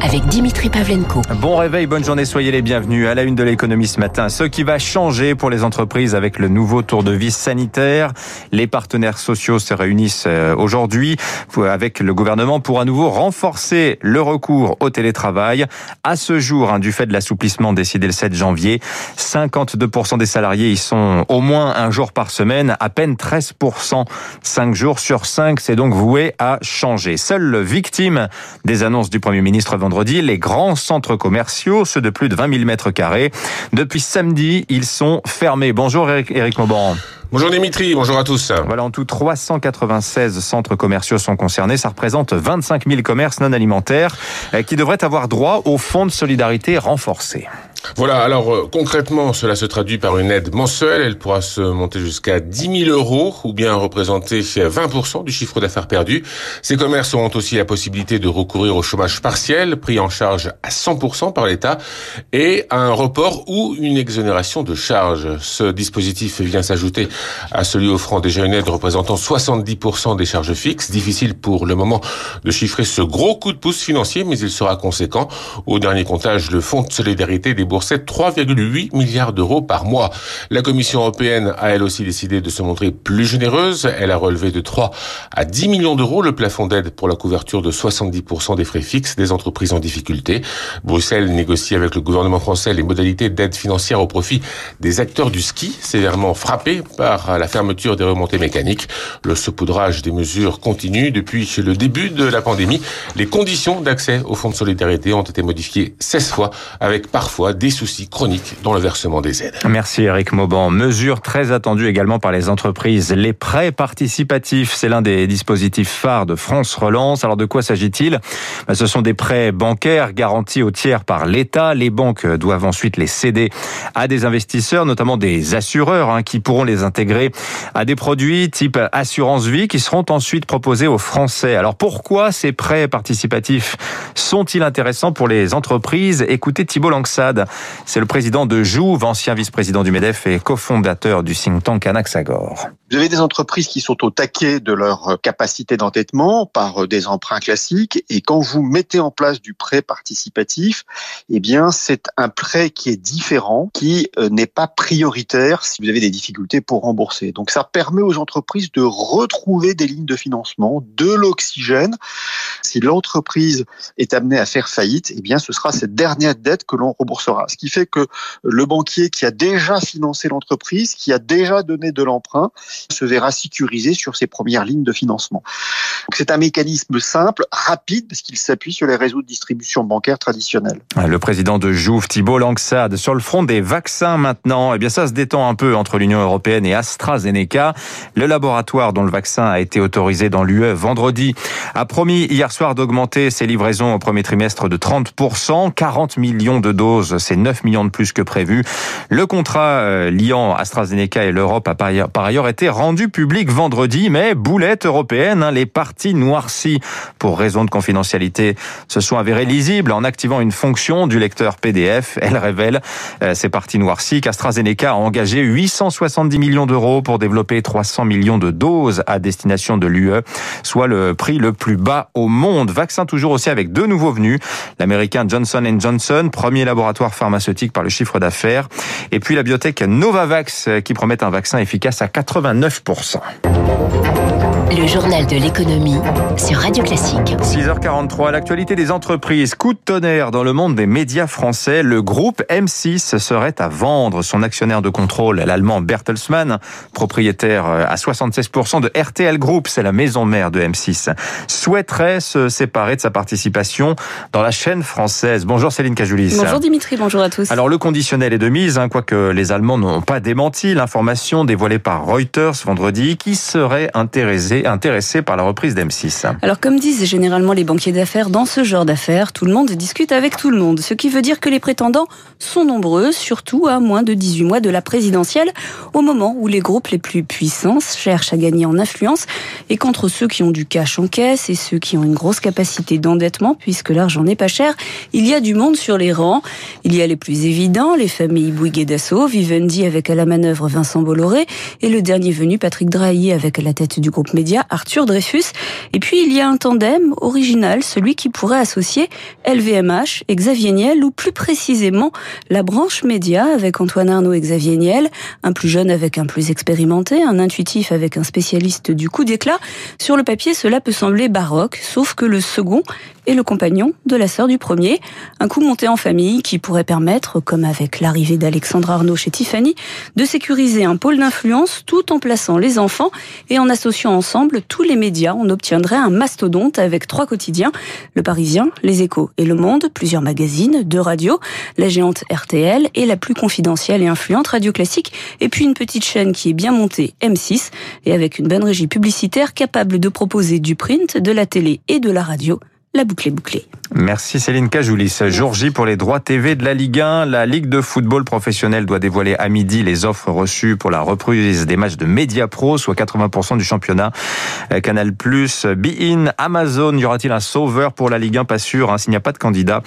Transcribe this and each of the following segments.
avec Dimitri Pavlenko. Bon réveil, bonne journée, soyez les bienvenus à la une de l'économie ce matin. Ce qui va changer pour les entreprises avec le nouveau tour de vis sanitaire. Les partenaires sociaux se réunissent euh, aujourd'hui avec le gouvernement pour à nouveau renforcer le recours au télétravail. À ce jour, hein, du fait de l'assouplissement décidé le 7 janvier, 52% des salariés y sont au moins un jour par semaine, à peine 13%, 5 jours sur 5, c'est donc voué à changer. Seule victime des annonces du Premier ministre les grands centres commerciaux, ceux de plus de 20 000 mètres carrés. Depuis samedi, ils sont fermés. Bonjour Eric Mauban. Bonjour Dimitri, bonjour à tous. Voilà, en tout 396 centres commerciaux sont concernés. Ça représente 25 000 commerces non alimentaires euh, qui devraient avoir droit au fonds de solidarité renforcé. Voilà, alors euh, concrètement, cela se traduit par une aide mensuelle. Elle pourra se monter jusqu'à 10 000 euros ou bien représenter 20% du chiffre d'affaires perdu. Ces commerces auront aussi la possibilité de recourir au chômage partiel, pris en charge à 100% par l'État, et à un report ou une exonération de charges. Ce dispositif vient s'ajouter à celui offrant déjà une aide représentant 70% des charges fixes. Difficile pour le moment de chiffrer ce gros coup de pouce financier, mais il sera conséquent. Au dernier comptage, le Fonds de solidarité des 3,8 milliards d'euros par mois. La Commission européenne a elle aussi décidé de se montrer plus généreuse. Elle a relevé de 3 à 10 millions d'euros le plafond d'aide pour la couverture de 70% des frais fixes des entreprises en difficulté. Bruxelles négocie avec le gouvernement français les modalités d'aide financière au profit des acteurs du ski sévèrement frappés la fermeture des remontées mécaniques. Le saupoudrage des mesures continue depuis le début de la pandémie. Les conditions d'accès au fonds de solidarité ont été modifiées 16 fois avec parfois des soucis chroniques dans le versement des aides. Merci Eric Mauban. Mesure très attendue également par les entreprises. Les prêts participatifs, c'est l'un des dispositifs phares de France Relance. Alors de quoi s'agit-il? Ben, Ce sont des prêts bancaires garantis au tiers par l'État. Les banques doivent ensuite les céder à des investisseurs, notamment des assureurs, hein, qui pourront les intégrer à des produits type assurance vie qui seront ensuite proposés aux Français. Alors pourquoi ces prêts participatifs sont-ils intéressants pour les entreprises? Écoutez Thibault Langsade. C'est le président de Jouve, ancien vice-président du MEDEF et cofondateur du think tank Anaxagore. Vous avez des entreprises qui sont au taquet de leur capacité d'endettement par des emprunts classiques et quand vous mettez en place du prêt participatif, eh bien c'est un prêt qui est différent, qui euh, n'est pas prioritaire si vous avez des difficultés pour Donc ça permet aux entreprises de retrouver des lignes de financement, de l'oxygène. Si l'entreprise est amenée à faire faillite, eh bien ce sera cette dernière dette que l'on remboursera. Ce qui fait que le banquier qui a déjà financé l'entreprise, qui a déjà donné de l'emprunt, se verra sécurisé sur ses premières lignes de financement. C'est un mécanisme simple, rapide, parce qu'il s'appuie sur les réseaux de distribution bancaire traditionnels. Le président de Jouve, Thibault Langsade, sur le front des vaccins maintenant, eh bien ça se détend un peu entre l'Union européenne et AstraZeneca. Le laboratoire dont le vaccin a été autorisé dans l'UE vendredi a promis hier soir d'augmenter ses livraisons au premier trimestre de 30%, 40 millions de doses, c'est 9 millions de plus que prévu. Le contrat euh, liant AstraZeneca et l'Europe a par ailleurs été rendu public vendredi, mais boulette européenne, hein, les parties noircies pour raison de confidentialité se sont avérées lisibles en activant une fonction du lecteur PDF. Elle révèle euh, ces parties noircies qu'AstraZeneca a engagé 870 millions d'euros pour développer 300 millions de doses à destination de l'UE, soit le prix le plus bas au monde. Vaccin toujours aussi avec deux nouveaux venus, l'américain Johnson Johnson, premier laboratoire pharmaceutique par le chiffre d'affaires, et puis la biotech Novavax qui promet un vaccin efficace à 89%. Le journal de l'économie sur Radio Classique. 6h43, l'actualité des entreprises. Coup de tonnerre dans le monde des médias français. Le groupe M6 serait à vendre. Son actionnaire de contrôle, l'allemand Bertelsmann, propriétaire à 76% de RTL Group, c'est la maison mère de M6, souhaiterait se séparer de sa participation dans la chaîne française. Bonjour Céline Cajoulis. Bonjour Dimitri, bonjour à tous. Alors le conditionnel est de mise, hein, quoique les Allemands n'ont pas démenti l'information dévoilée par Reuters vendredi qui serait intéressé intéressé par la reprise d'M6. Alors comme disent généralement les banquiers d'affaires, dans ce genre d'affaires, tout le monde discute avec tout le monde. Ce qui veut dire que les prétendants sont nombreux, surtout à moins de 18 mois de la présidentielle, au moment où les groupes les plus puissants cherchent à gagner en influence et contre ceux qui ont du cash en caisse et ceux qui ont une grosse capacité d'endettement, puisque l'argent n'est pas cher, il y a du monde sur les rangs. Il y a les plus évidents, les familles Bouygues et Dassault, Vivendi avec à la manœuvre Vincent Bolloré et le dernier venu Patrick Drahi avec à la tête du groupe Média Arthur Dreyfus. Et puis il y a un tandem original, celui qui pourrait associer LVMH et Xavier Niel, ou plus précisément la branche média avec Antoine Arnaud et Xavier Niel, un plus jeune avec un plus expérimenté, un intuitif avec un spécialiste du coup d'éclat. Sur le papier, cela peut sembler baroque, sauf que le second est le compagnon de la sœur du premier. Un coup monté en famille qui pourrait permettre, comme avec l'arrivée d'Alexandre Arnaud chez Tiffany, de sécuriser un pôle d'influence tout en plaçant les enfants et en associant ensemble tous les médias. On obtiendrait un mastodonte avec trois quotidiens, Le Parisien, Les Échos et Le Monde, plusieurs magazines, deux radios, la géante RTL et la plus confidentielle et influente Radio Classique, et puis une petite chaîne qui est bien montée, M6, et avec une bonne régie publicitaire capable de proposer du print, de la télé et de la radio la boucle est bouclée. Merci Céline Cajoulis. Jour J pour les droits TV de la Ligue 1. La Ligue de football professionnel doit dévoiler à midi les offres reçues pour la reprise des matchs de Media Pro, soit 80% du championnat. Euh, Canal+, Bein, Amazon. Y aura-t-il un sauveur pour la Ligue 1 Pas sûr, hein, s'il n'y a pas de candidat.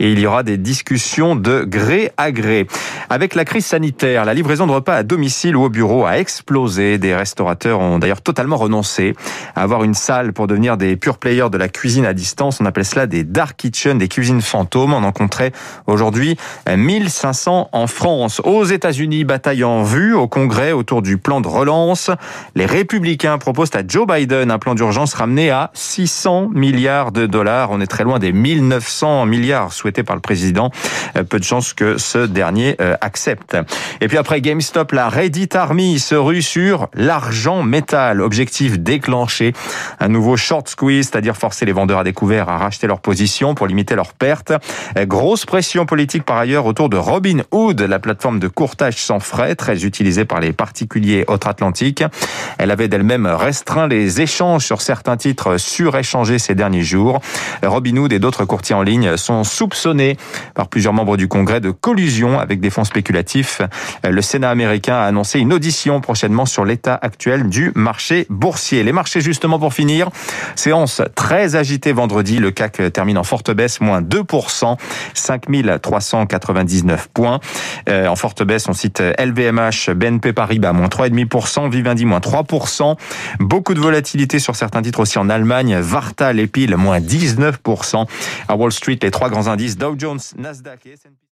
Et il y aura des discussions de gré à gré. Avec la crise sanitaire, la livraison de repas à domicile ou au bureau a explosé. Des restaurateurs ont d'ailleurs totalement renoncé à avoir une salle pour devenir des pure players de la cuisine à distance. On appelle cela des dark kitchen, des cuisines fantômes. On en compterait aujourd'hui 1500 en France. Aux États-Unis, bataille en vue au Congrès autour du plan de relance. Les républicains proposent à Joe Biden un plan d'urgence ramené à 600 milliards de dollars. On est très loin des 1900 milliards souhaités par le président. Euh, peu de chances que ce dernier euh, accepte. Et puis après GameStop, la Reddit Army se rue sur l'argent métal. Objectif déclenché. Un nouveau short squeeze, c'est-à-dire forcer les vendeurs à à racheter leur position pour limiter leurs pertes. Grosse pression politique par ailleurs autour de Robin Hood, la plateforme de courtage sans frais, très utilisée par les particuliers outre-Atlantique. Elle avait d'elle-même restreint les échanges sur certains titres suréchangés ces derniers jours. Robin Hood et d'autres courtiers en ligne sont soupçonnés par plusieurs membres du Congrès de collusion avec des fonds spéculatifs. Le Sénat américain a annoncé une audition prochainement sur l'état actuel du marché boursier. Les marchés justement pour finir, séance très agitée le CAC termine en forte baisse, moins 2%, 5399 points. Euh, en forte baisse, on cite LVMH, BNP Paribas, moins 3,5%, Vivendi, moins 3%. Beaucoup de volatilité sur certains titres aussi en Allemagne. Varta, l'épile, moins 19%. À Wall Street, les trois grands indices, Dow Jones, Nasdaq et S&P.